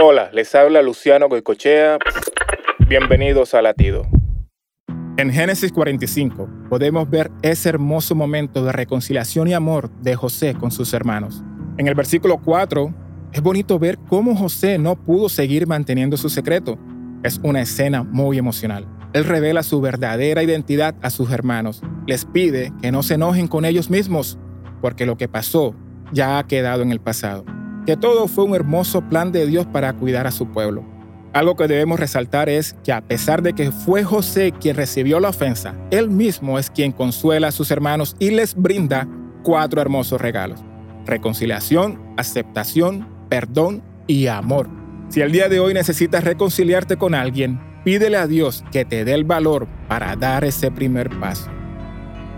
Hola, les habla Luciano Goicochea. Bienvenidos a Latido. En Génesis 45 podemos ver ese hermoso momento de reconciliación y amor de José con sus hermanos. En el versículo 4 es bonito ver cómo José no pudo seguir manteniendo su secreto. Es una escena muy emocional. Él revela su verdadera identidad a sus hermanos. Les pide que no se enojen con ellos mismos, porque lo que pasó ya ha quedado en el pasado. Que todo fue un hermoso plan de Dios para cuidar a su pueblo. Algo que debemos resaltar es que a pesar de que fue José quien recibió la ofensa, él mismo es quien consuela a sus hermanos y les brinda cuatro hermosos regalos. Reconciliación, aceptación, perdón y amor. Si el día de hoy necesitas reconciliarte con alguien, pídele a Dios que te dé el valor para dar ese primer paso.